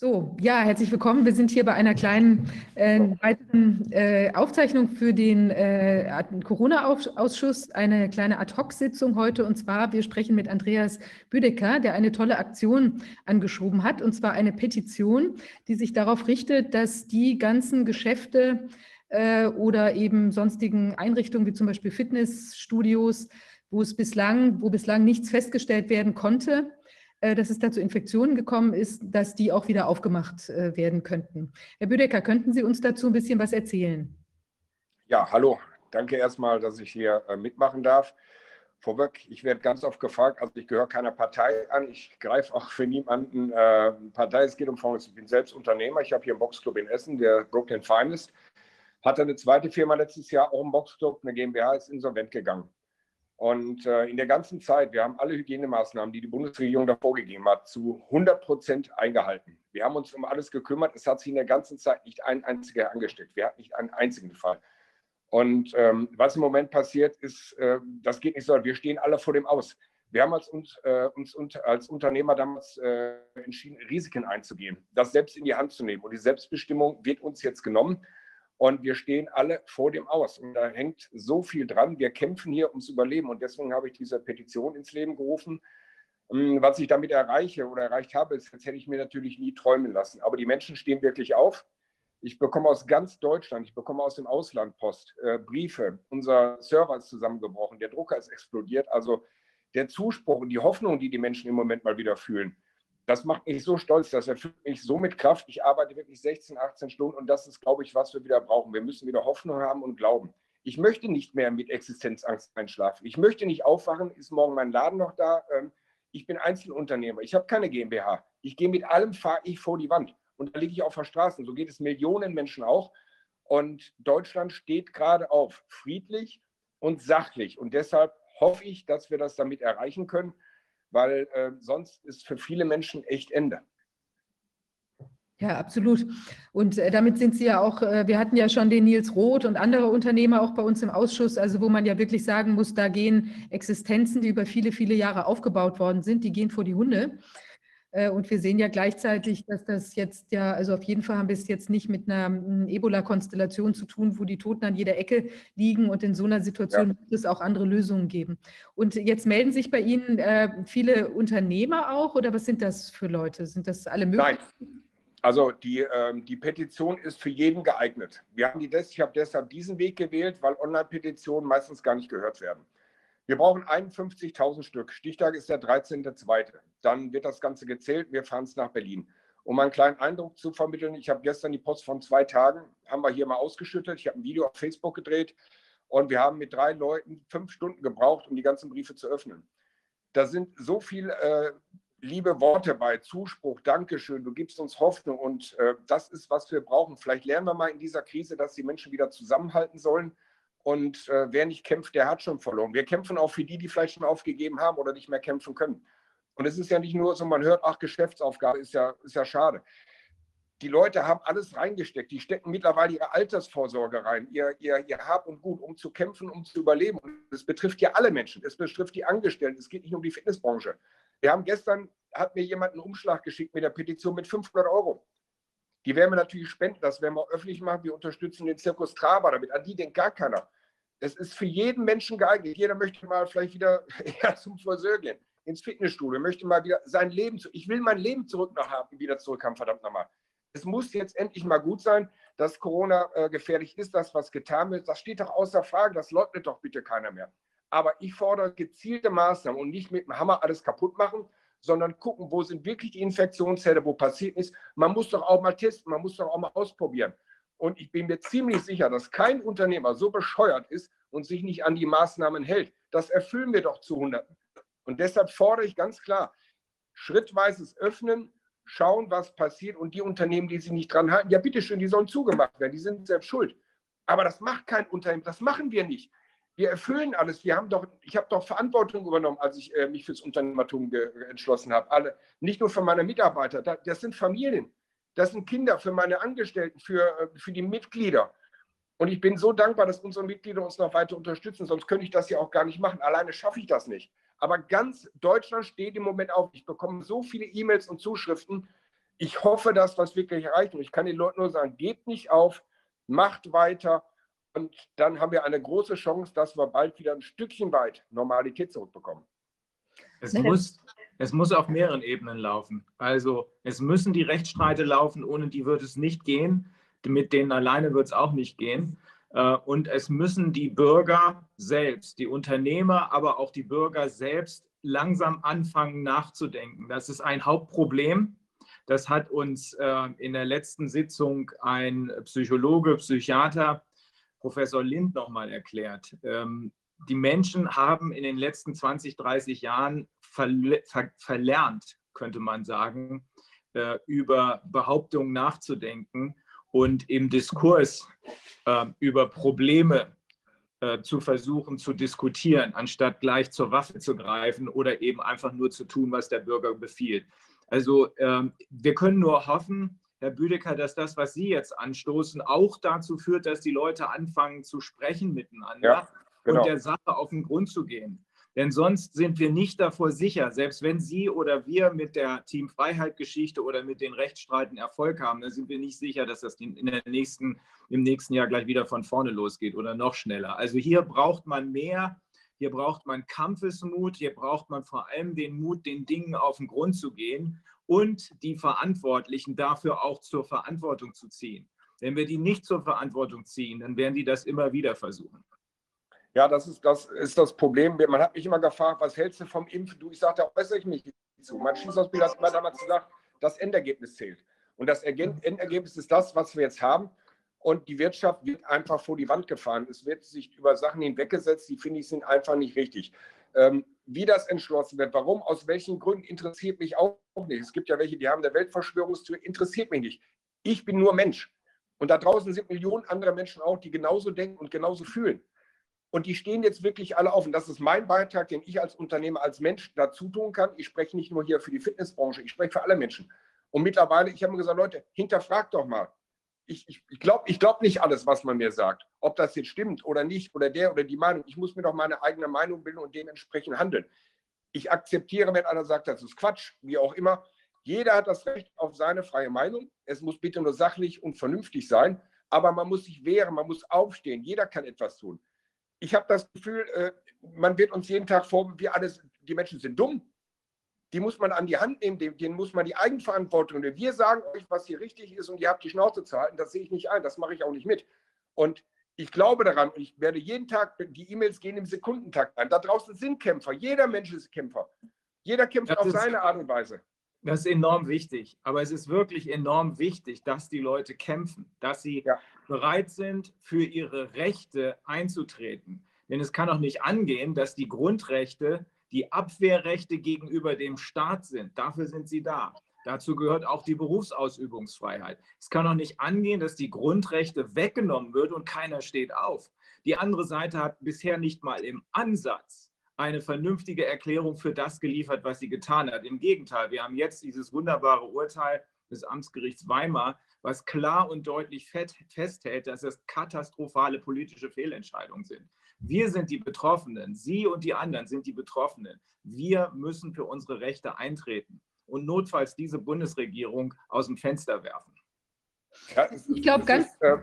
So, ja, herzlich willkommen. Wir sind hier bei einer kleinen äh, weiteren äh, Aufzeichnung für den äh, Corona-Ausschuss, eine kleine Ad-Hoc-Sitzung heute. Und zwar, wir sprechen mit Andreas Büdecker, der eine tolle Aktion angeschoben hat, und zwar eine Petition, die sich darauf richtet, dass die ganzen Geschäfte äh, oder eben sonstigen Einrichtungen, wie zum Beispiel Fitnessstudios, wo es bislang, wo bislang nichts festgestellt werden konnte, dass es da zu Infektionen gekommen ist, dass die auch wieder aufgemacht äh, werden könnten. Herr Büdecker, könnten Sie uns dazu ein bisschen was erzählen? Ja, hallo. Danke erstmal, dass ich hier äh, mitmachen darf. Vorweg, ich werde ganz oft gefragt, also ich gehöre keiner Partei an, ich greife auch für niemanden äh, Partei, es geht um Fonds. Ich bin selbst Unternehmer, ich habe hier einen Boxclub in Essen, der Brooklyn Finest, hatte eine zweite Firma letztes Jahr, auch einen Boxclub, eine GmbH ist insolvent gegangen. Und äh, in der ganzen Zeit, wir haben alle Hygienemaßnahmen, die die Bundesregierung da vorgegeben hat, zu 100 Prozent eingehalten. Wir haben uns um alles gekümmert. Es hat sich in der ganzen Zeit nicht ein einziger angesteckt. Wir hatten nicht einen einzigen Fall. Und ähm, was im Moment passiert, ist, äh, das geht nicht so. Wir stehen alle vor dem Aus. Wir haben als, uns, äh, uns als Unternehmer damals äh, entschieden, Risiken einzugehen, das selbst in die Hand zu nehmen. Und die Selbstbestimmung wird uns jetzt genommen. Und wir stehen alle vor dem Aus. Und da hängt so viel dran. Wir kämpfen hier ums Überleben. Und deswegen habe ich diese Petition ins Leben gerufen. Ähm, was ich damit erreiche oder erreicht habe, das hätte ich mir natürlich nie träumen lassen. Aber die Menschen stehen wirklich auf. Ich bekomme aus ganz Deutschland, ich bekomme aus dem Ausland Post, äh, Briefe. Unser Server ist zusammengebrochen, der Drucker ist explodiert. Also der Zuspruch und die Hoffnung, die die Menschen im Moment mal wieder fühlen, das macht mich so stolz, das erfüllt mich so mit Kraft. Ich arbeite wirklich 16, 18 Stunden und das ist, glaube ich, was wir wieder brauchen. Wir müssen wieder Hoffnung haben und glauben. Ich möchte nicht mehr mit Existenzangst einschlafen. Ich möchte nicht aufwachen, ist morgen mein Laden noch da. Ähm, ich bin Einzelunternehmer. Ich habe keine GmbH. Ich gehe mit allem, fahre ich vor die Wand. Und da liege ich auf der Straße. So geht es Millionen Menschen auch. Und Deutschland steht gerade auf, friedlich und sachlich. Und deshalb hoffe ich, dass wir das damit erreichen können weil äh, sonst ist für viele Menschen echt Ende. Ja, absolut. Und äh, damit sind Sie ja auch, äh, wir hatten ja schon den Nils Roth und andere Unternehmer auch bei uns im Ausschuss, also wo man ja wirklich sagen muss, da gehen Existenzen, die über viele, viele Jahre aufgebaut worden sind, die gehen vor die Hunde. Äh, und wir sehen ja gleichzeitig, dass das jetzt ja, also auf jeden Fall haben wir es jetzt nicht mit einer Ebola-Konstellation zu tun, wo die Toten an jeder Ecke liegen und in so einer Situation ja. muss es auch andere Lösungen geben. Und jetzt melden sich bei Ihnen äh, viele Unternehmer auch oder was sind das für Leute? Sind das alle möglich? Nein. Also die, ähm, die Petition ist für jeden geeignet. Wir haben die des, ich habe deshalb diesen Weg gewählt, weil Online-Petitionen meistens gar nicht gehört werden. Wir brauchen 51.000 Stück. Stichtag ist der 13.2. Dann wird das Ganze gezählt. Wir fahren es nach Berlin. Um einen kleinen Eindruck zu vermitteln, ich habe gestern die Post von zwei Tagen, haben wir hier mal ausgeschüttet. Ich habe ein Video auf Facebook gedreht und wir haben mit drei Leuten fünf Stunden gebraucht, um die ganzen Briefe zu öffnen. Da sind so viele äh, liebe Worte bei, Zuspruch, Dankeschön, du gibst uns Hoffnung und äh, das ist, was wir brauchen. Vielleicht lernen wir mal in dieser Krise, dass die Menschen wieder zusammenhalten sollen und äh, wer nicht kämpft, der hat schon verloren. Wir kämpfen auch für die, die vielleicht schon aufgegeben haben oder nicht mehr kämpfen können. Und es ist ja nicht nur so, man hört, ach, Geschäftsaufgabe ist ja, ist ja schade. Die Leute haben alles reingesteckt. Die stecken mittlerweile ihre Altersvorsorge rein, ihr, ihr, ihr Hab und Gut, um zu kämpfen, um zu überleben. Und es betrifft ja alle Menschen. Es betrifft die Angestellten. Es geht nicht um die Fitnessbranche. Wir haben gestern, hat mir jemand einen Umschlag geschickt mit der Petition mit 500 Euro. Die werden wir natürlich spenden, das werden wir öffentlich machen. Wir unterstützen den Zirkus Traber damit. An die denkt gar keiner. Es ist für jeden Menschen geeignet. Jeder möchte mal vielleicht wieder ja, zum Friseur gehen, ins Fitnessstudio, möchte mal wieder sein Leben, zu, ich will mein Leben zurück noch haben, wieder zurück haben, verdammt nochmal. Es muss jetzt endlich mal gut sein, dass Corona äh, gefährlich ist, das, was getan wird. Das steht doch außer Frage, das leugnet doch bitte keiner mehr. Aber ich fordere gezielte Maßnahmen und nicht mit dem Hammer alles kaputt machen, sondern gucken, wo sind wirklich die Infektionszellen, wo passiert ist. Man muss doch auch mal testen, man muss doch auch mal ausprobieren. Und ich bin mir ziemlich sicher, dass kein Unternehmer so bescheuert ist und sich nicht an die Maßnahmen hält. Das erfüllen wir doch zu Hunderten. Und deshalb fordere ich ganz klar, schrittweises Öffnen, schauen, was passiert. Und die Unternehmen, die sich nicht dran halten, ja bitteschön, die sollen zugemacht werden, die sind selbst schuld. Aber das macht kein Unternehmen, das machen wir nicht. Wir erfüllen alles. Wir haben doch, ich habe doch Verantwortung übernommen, als ich äh, mich fürs Unternehmertum entschlossen habe. Alle, nicht nur für meine Mitarbeiter, das sind Familien. Das sind Kinder für meine Angestellten, für, äh, für die Mitglieder. Und ich bin so dankbar, dass unsere Mitglieder uns noch weiter unterstützen, sonst könnte ich das ja auch gar nicht machen. Alleine schaffe ich das nicht. Aber ganz Deutschland steht im Moment auf. Ich bekomme so viele E-Mails und Zuschriften. ich hoffe, dass das wirklich erreicht. Und ich kann den Leuten nur sagen, gebt nicht auf, macht weiter. Und dann haben wir eine große Chance, dass wir bald wieder ein Stückchen weit Normalität zurückbekommen. Es muss, es muss auf mehreren Ebenen laufen. Also es müssen die Rechtsstreite laufen, ohne die wird es nicht gehen. Mit denen alleine wird es auch nicht gehen. Äh, und es müssen die Bürger selbst, die Unternehmer, aber auch die Bürger selbst langsam anfangen nachzudenken. Das ist ein Hauptproblem. Das hat uns äh, in der letzten Sitzung ein Psychologe, Psychiater, Professor Lind nochmal erklärt. Ähm, die Menschen haben in den letzten 20, 30 Jahren verlernt, könnte man sagen, äh, über Behauptungen nachzudenken und im Diskurs äh, über Probleme äh, zu versuchen zu diskutieren, anstatt gleich zur Waffe zu greifen oder eben einfach nur zu tun, was der Bürger befiehlt. Also ähm, wir können nur hoffen, Herr Büdecker, dass das, was Sie jetzt anstoßen, auch dazu führt, dass die Leute anfangen zu sprechen miteinander ja, genau. und der Sache auf den Grund zu gehen. Denn sonst sind wir nicht davor sicher, selbst wenn Sie oder wir mit der Team Freiheit-Geschichte oder mit den Rechtsstreiten Erfolg haben, dann sind wir nicht sicher, dass das in der nächsten, im nächsten Jahr gleich wieder von vorne losgeht oder noch schneller. Also hier braucht man mehr, hier braucht man Kampfesmut, hier braucht man vor allem den Mut, den Dingen auf den Grund zu gehen und die Verantwortlichen dafür auch zur Verantwortung zu ziehen. Wenn wir die nicht zur Verantwortung ziehen, dann werden die das immer wieder versuchen. Ja, das ist, das ist das Problem. Man hat mich immer gefragt, was hältst du vom Impfen? Du, ich sagte, da äußere ich mich nicht zu. Mein Schießausbilder hat immer damals gesagt, das Endergebnis zählt. Und das Endergebnis ist das, was wir jetzt haben. Und die Wirtschaft wird einfach vor die Wand gefahren. Es wird sich über Sachen hinweggesetzt, die finde ich sind einfach nicht richtig. Ähm, wie das entschlossen wird, warum, aus welchen Gründen, interessiert mich auch nicht. Es gibt ja welche, die haben der Weltverschwörungstheorie, interessiert mich nicht. Ich bin nur Mensch. Und da draußen sind Millionen andere Menschen auch, die genauso denken und genauso fühlen. Und die stehen jetzt wirklich alle. Und das ist mein Beitrag, den ich als Unternehmer, als Mensch dazu tun kann. Ich spreche nicht nur hier für die Fitnessbranche, ich spreche für alle Menschen. Und mittlerweile, ich habe mir gesagt, Leute, hinterfragt doch mal. Ich, ich, ich glaube ich glaub nicht alles, was man mir sagt. Ob das jetzt stimmt oder nicht, oder der oder die Meinung. Ich muss mir doch meine eigene Meinung bilden und dementsprechend handeln. Ich akzeptiere, wenn einer sagt, das ist Quatsch, wie auch immer. Jeder hat das Recht auf seine freie Meinung. Es muss bitte nur sachlich und vernünftig sein. Aber man muss sich wehren, man muss aufstehen. Jeder kann etwas tun ich habe das Gefühl, äh, man wird uns jeden Tag vor, wir alles, die Menschen sind dumm. Die muss man an die Hand nehmen, denen muss man die Eigenverantwortung nehmen. Wir sagen euch, was hier richtig ist und ihr habt die Schnauze zu halten. Das sehe ich nicht ein, das mache ich auch nicht mit. Und ich glaube daran und ich werde jeden Tag, die E-Mails gehen im Sekundentakt ein. Da draußen sind Kämpfer, jeder Mensch ist Kämpfer. Jeder kämpft das auf seine Art und Weise. Das ist enorm wichtig. Aber es ist wirklich enorm wichtig, dass die Leute kämpfen, dass sie ja. bereit sind, für ihre Rechte einzutreten. Denn es kann auch nicht angehen, dass die Grundrechte die Abwehrrechte gegenüber dem Staat sind. Dafür sind sie da. Dazu gehört auch die Berufsausübungsfreiheit. Es kann auch nicht angehen, dass die Grundrechte weggenommen wird und keiner steht auf. Die andere Seite hat bisher nicht mal im Ansatz eine vernünftige Erklärung für das geliefert, was sie getan hat. Im Gegenteil, wir haben jetzt dieses wunderbare Urteil des Amtsgerichts Weimar, was klar und deutlich festhält, dass es katastrophale politische Fehlentscheidungen sind. Wir sind die Betroffenen, Sie und die anderen sind die Betroffenen. Wir müssen für unsere Rechte eintreten und notfalls diese Bundesregierung aus dem Fenster werfen. Ja, ich glaube ganz. Ist, äh,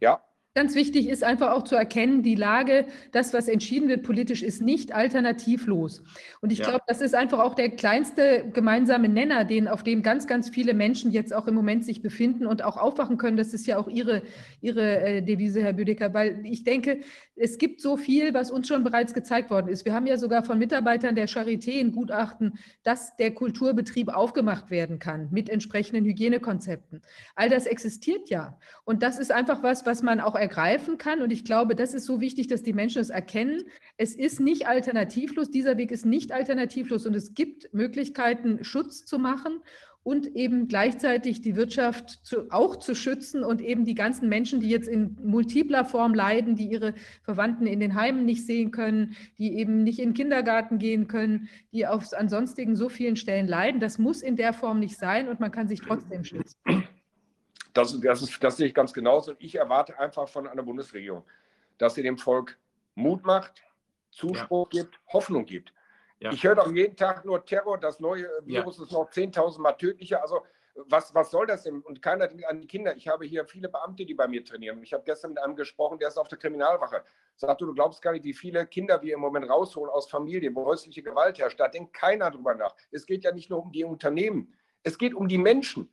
ja. Ganz wichtig ist einfach auch zu erkennen, die Lage, das, was entschieden wird politisch, ist nicht alternativlos. Und ich ja. glaube, das ist einfach auch der kleinste gemeinsame Nenner, den, auf dem ganz, ganz viele Menschen jetzt auch im Moment sich befinden und auch aufwachen können. Das ist ja auch Ihre, Ihre äh, Devise, Herr Büdecker, weil ich denke, es gibt so viel, was uns schon bereits gezeigt worden ist. Wir haben ja sogar von Mitarbeitern der Charité in Gutachten, dass der Kulturbetrieb aufgemacht werden kann mit entsprechenden Hygienekonzepten. All das existiert ja. Und das ist einfach was, was man auch ergreifen kann. Und ich glaube, das ist so wichtig, dass die Menschen es erkennen. Es ist nicht alternativlos. Dieser Weg ist nicht alternativlos. Und es gibt Möglichkeiten, Schutz zu machen und eben gleichzeitig die Wirtschaft zu, auch zu schützen und eben die ganzen Menschen, die jetzt in multipler Form leiden, die ihre Verwandten in den Heimen nicht sehen können, die eben nicht in den Kindergarten gehen können, die auf ansonsten so vielen Stellen leiden. Das muss in der Form nicht sein und man kann sich trotzdem schützen. Das, das, ist, das sehe ich ganz genauso. Und ich erwarte einfach von einer Bundesregierung, dass sie dem Volk Mut macht, Zuspruch ja. gibt, Hoffnung gibt. Ja. Ich höre doch jeden Tag nur Terror, das neue Virus ja. ist noch 10.000 Mal tödlicher. Also Was, was soll das denn? Und keiner denkt an die Kinder. Ich habe hier viele Beamte, die bei mir trainieren. Ich habe gestern mit einem gesprochen, der ist auf der Kriminalwache. Sagt du, du glaubst gar nicht, wie viele Kinder wir im Moment rausholen aus Familien, wo häusliche Gewalt herrscht. Da denkt keiner drüber nach. Es geht ja nicht nur um die Unternehmen. Es geht um die Menschen.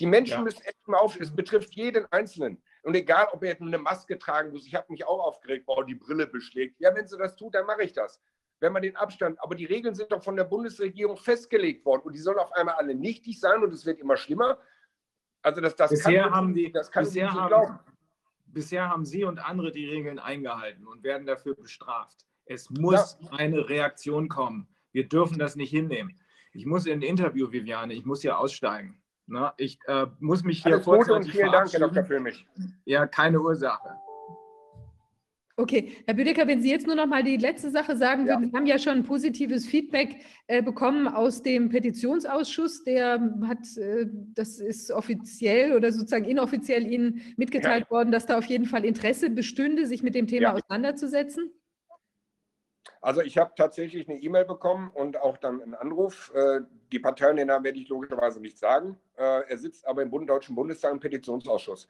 Die Menschen ja. müssen echt mal auf. Es betrifft jeden Einzelnen. Und egal, ob er jetzt eine Maske tragen muss, ich habe mich auch aufgeregt, boah, die Brille beschlägt. Ja, wenn sie das tut, dann mache ich das wenn man den Abstand, aber die Regeln sind doch von der Bundesregierung festgelegt worden und die sollen auf einmal alle nichtig sein und es wird immer schlimmer. Also das, das bisher kann, haben die, das kann bisher haben, glauben. Bisher haben Sie und andere die Regeln eingehalten und werden dafür bestraft. Es muss ja. eine Reaktion kommen. Wir dürfen das nicht hinnehmen. Ich muss in ein Interview, Viviane, ich muss hier aussteigen. Na, ich äh, muss mich hier Alles Gute und vielen Dank, Herr Dr. Füllmich. Ja, keine Ursache. Okay, Herr Büdecker, wenn Sie jetzt nur noch mal die letzte Sache sagen würden, ja. Sie haben ja schon ein positives Feedback äh, bekommen aus dem Petitionsausschuss, der hat, äh, das ist offiziell oder sozusagen inoffiziell Ihnen mitgeteilt ja. worden, dass da auf jeden Fall Interesse bestünde, sich mit dem Thema ja. auseinanderzusetzen? Also ich habe tatsächlich eine E-Mail bekommen und auch dann einen Anruf. Äh, die Parteien, den Namen werde ich logischerweise nicht sagen. Äh, er sitzt aber im Deutschen Bundestag im Petitionsausschuss.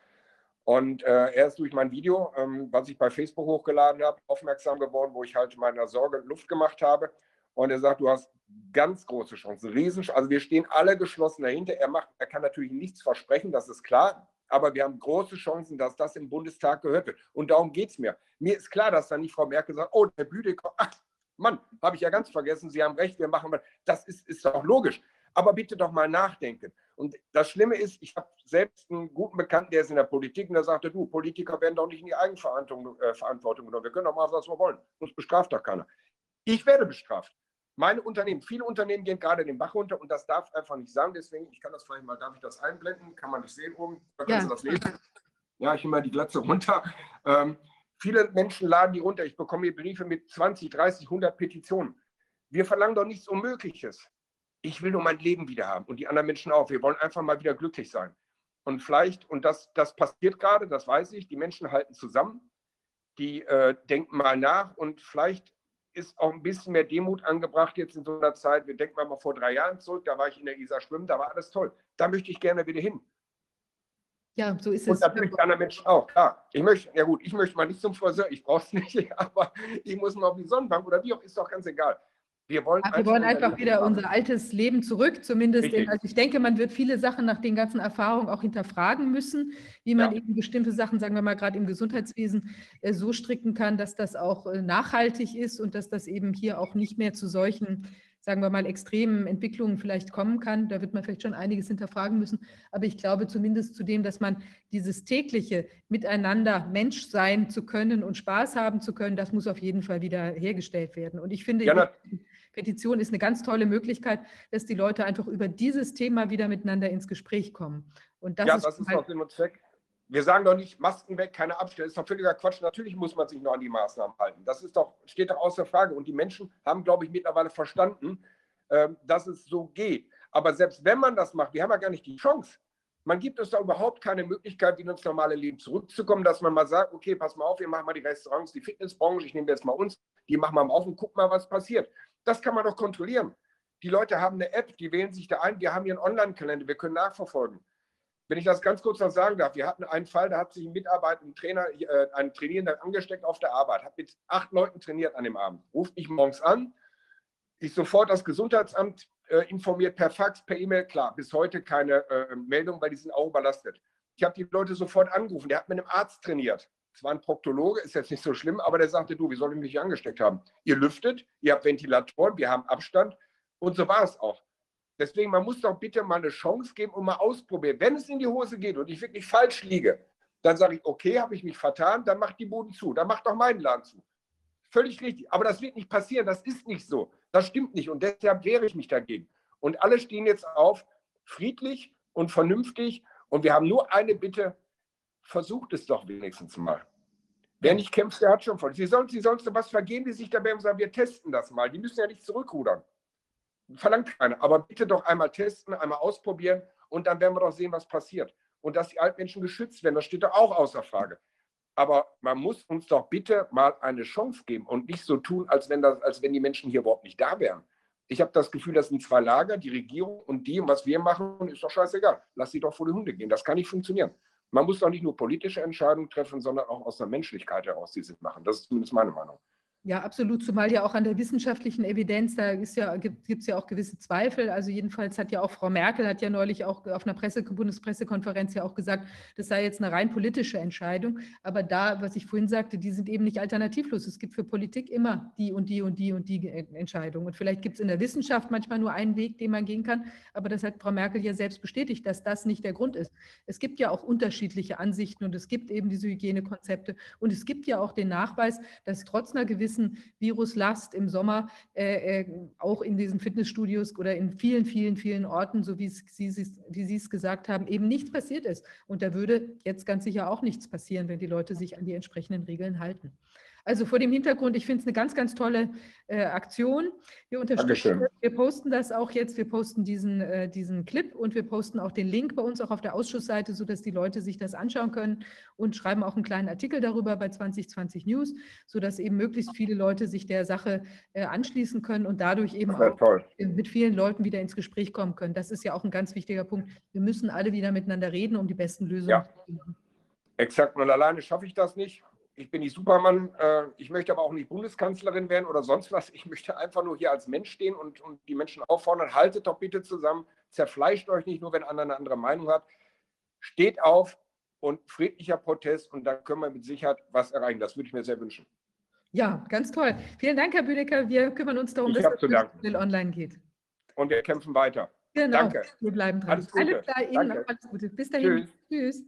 Und äh, er ist durch mein Video, ähm, was ich bei Facebook hochgeladen habe, aufmerksam geworden, wo ich halt meiner Sorge Luft gemacht habe. Und er sagt, du hast ganz große Chancen, riesen. Also wir stehen alle geschlossen dahinter. Er macht, er kann natürlich nichts versprechen, das ist klar. Aber wir haben große Chancen, dass das im Bundestag gehört wird. Und darum geht es mir. Mir ist klar, dass dann nicht Frau Merkel sagt, oh, der Büdeker, ach, Mann, habe ich ja ganz vergessen, Sie haben recht, wir machen mal. Das ist, ist doch logisch. Aber bitte doch mal nachdenken. Und das Schlimme ist, ich habe selbst einen guten Bekannten, der ist in der Politik und der sagte, du, Politiker werden doch nicht in die Eigenverantwortung äh, genommen. Wir können doch machen, was wir wollen. Uns bestraft doch keiner. Ich werde bestraft. Meine Unternehmen, viele Unternehmen gehen gerade den Bach runter und das darf einfach nicht sein. Deswegen, ich kann das vielleicht mal, darf ich das einblenden? Kann man nicht sehen oben? Da kannst ja. du das lesen. Ja, ich nehme mal die Glatze runter. Ähm, viele Menschen laden die runter. Ich bekomme hier Briefe mit 20, 30, 100 Petitionen. Wir verlangen doch nichts Unmögliches ich will nur mein Leben wieder haben und die anderen Menschen auch. Wir wollen einfach mal wieder glücklich sein. Und vielleicht, und das, das passiert gerade, das weiß ich, die Menschen halten zusammen, die äh, denken mal nach und vielleicht ist auch ein bisschen mehr Demut angebracht jetzt in so einer Zeit. Wir denken mal vor drei Jahren zurück, da war ich in der Isar schwimmen, da war alles toll. Da möchte ich gerne wieder hin. Ja, so ist es. Und natürlich die anderen Menschen auch, klar. Ich möchte, ja gut, ich möchte mal nicht zum Friseur, ich brauche es nicht, aber ich muss mal auf die Sonnenbank oder wie auch, ist doch ganz egal. Wir wollen, Ach, wir wollen einfach wieder machen. unser altes Leben zurück, zumindest. In, also ich denke, man wird viele Sachen nach den ganzen Erfahrungen auch hinterfragen müssen, wie man ja. eben bestimmte Sachen, sagen wir mal, gerade im Gesundheitswesen äh, so stricken kann, dass das auch äh, nachhaltig ist und dass das eben hier auch nicht mehr zu solchen, sagen wir mal, extremen Entwicklungen vielleicht kommen kann. Da wird man vielleicht schon einiges hinterfragen müssen. Aber ich glaube zumindest zu dem, dass man dieses tägliche Miteinander Mensch sein zu können und Spaß haben zu können, das muss auf jeden Fall wieder hergestellt werden. Und ich finde, ja, Petition ist eine ganz tolle Möglichkeit, dass die Leute einfach über dieses Thema wieder miteinander ins Gespräch kommen. Und das ja, ist das ist halt Sinn und Zweck. Wir sagen doch nicht, Masken weg, keine Abstände. Das ist doch völliger Quatsch. Natürlich muss man sich noch an die Maßnahmen halten. Das ist doch, steht doch außer Frage. Und die Menschen haben, glaube ich, mittlerweile verstanden, ähm, dass es so geht. Aber selbst wenn man das macht, wir haben ja gar nicht die Chance. Man gibt uns da überhaupt keine Möglichkeit, wieder ins normale Leben zurückzukommen, dass man mal sagt, okay, pass mal auf, wir machen mal die Restaurants, die Fitnessbranche, ich nehme jetzt mal uns, die machen wir mal auf und gucken mal, was passiert. Das kann man doch kontrollieren. Die Leute haben eine App, die wählen sich da ein, die haben ihren Online-Kalender, wir können nachverfolgen. Wenn ich das ganz kurz noch sagen darf, wir hatten einen Fall, da hat sich ein Mitarbeiter, ein Trainer, äh, ein Trainierender angesteckt auf der Arbeit, hat mit acht Leuten trainiert an dem Abend, ruft mich morgens an, ich sofort das Gesundheitsamt äh, informiert per Fax, per E-Mail, klar, bis heute keine äh, Meldung, weil die sind auch überlastet. Ich habe die Leute sofort angerufen, der hat mit einem Arzt trainiert. Es war ein Proktologe, ist jetzt nicht so schlimm, aber der sagte, du, wie soll ich mich angesteckt haben? Ihr lüftet, ihr habt Ventilatoren, wir haben Abstand und so war es auch. Deswegen, man muss doch bitte mal eine Chance geben und mal ausprobieren. Wenn es in die Hose geht und ich wirklich falsch liege, dann sage ich, okay, habe ich mich vertan, dann macht die Boden zu, dann macht doch meinen Laden zu. Völlig richtig. Aber das wird nicht passieren, das ist nicht so. Das stimmt nicht und deshalb wehre ich mich dagegen. Und alle stehen jetzt auf, friedlich und vernünftig. Und wir haben nur eine Bitte, versucht es doch wenigstens mal. Wer nicht kämpft, der hat schon voll. Sie sollen, Sie sollen was vergehen, die sich dabei und sagen, wir testen das mal. Die müssen ja nicht zurückrudern. Verlangt keiner. Aber bitte doch einmal testen, einmal ausprobieren und dann werden wir doch sehen, was passiert. Und dass die Altmenschen geschützt werden, das steht doch auch außer Frage. Aber man muss uns doch bitte mal eine Chance geben und nicht so tun, als wenn, das, als wenn die Menschen hier überhaupt nicht da wären. Ich habe das Gefühl, das sind zwei Lager, die Regierung und die, und was wir machen, ist doch scheißegal. Lass sie doch vor die Hunde gehen. Das kann nicht funktionieren. Man muss doch nicht nur politische Entscheidungen treffen, sondern auch aus der Menschlichkeit heraus diese machen. Das ist zumindest meine Meinung. Ja, absolut, zumal ja auch an der wissenschaftlichen Evidenz, da ja, gibt es ja auch gewisse Zweifel. Also jedenfalls hat ja auch Frau Merkel, hat ja neulich auch auf einer Presse, Bundespressekonferenz ja auch gesagt, das sei jetzt eine rein politische Entscheidung. Aber da, was ich vorhin sagte, die sind eben nicht alternativlos. Es gibt für Politik immer die und die und die und die Entscheidung. Und vielleicht gibt es in der Wissenschaft manchmal nur einen Weg, den man gehen kann. Aber das hat Frau Merkel ja selbst bestätigt, dass das nicht der Grund ist. Es gibt ja auch unterschiedliche Ansichten und es gibt eben diese Hygienekonzepte. Und es gibt ja auch den Nachweis, dass trotz einer gewissen gewissen Viruslast im Sommer äh, äh, auch in diesen Fitnessstudios oder in vielen, vielen, vielen Orten, so wie Sie, wie Sie es gesagt haben, eben nichts passiert ist. Und da würde jetzt ganz sicher auch nichts passieren, wenn die Leute sich an die entsprechenden Regeln halten. Also vor dem Hintergrund, ich finde es eine ganz, ganz tolle äh, Aktion. Wir unterstützen das. Wir posten das auch jetzt. Wir posten diesen, äh, diesen Clip und wir posten auch den Link bei uns auch auf der Ausschussseite, sodass die Leute sich das anschauen können und schreiben auch einen kleinen Artikel darüber bei 2020 News, sodass eben möglichst viele Leute sich der Sache äh, anschließen können und dadurch eben auch toll. mit vielen Leuten wieder ins Gespräch kommen können. Das ist ja auch ein ganz wichtiger Punkt. Wir müssen alle wieder miteinander reden, um die besten Lösungen ja. zu finden. Exakt. Und alleine schaffe ich das nicht ich bin nicht Supermann, äh, ich möchte aber auch nicht Bundeskanzlerin werden oder sonst was. Ich möchte einfach nur hier als Mensch stehen und, und die Menschen auffordern, haltet doch bitte zusammen, zerfleischt euch nicht nur, wenn einer eine andere Meinung hat. Steht auf und friedlicher Protest und dann können wir mit Sicherheit was erreichen. Das würde ich mir sehr wünschen. Ja, ganz toll. Vielen Dank, Herr Büdecker. Wir kümmern uns darum, ich dass es schnell online geht. Und wir kämpfen weiter. Genau, Danke. wir bleiben dran. Alles Gute. Alles klar, Ihnen alles Gute. Bis dahin. Tschüss. Tschüss.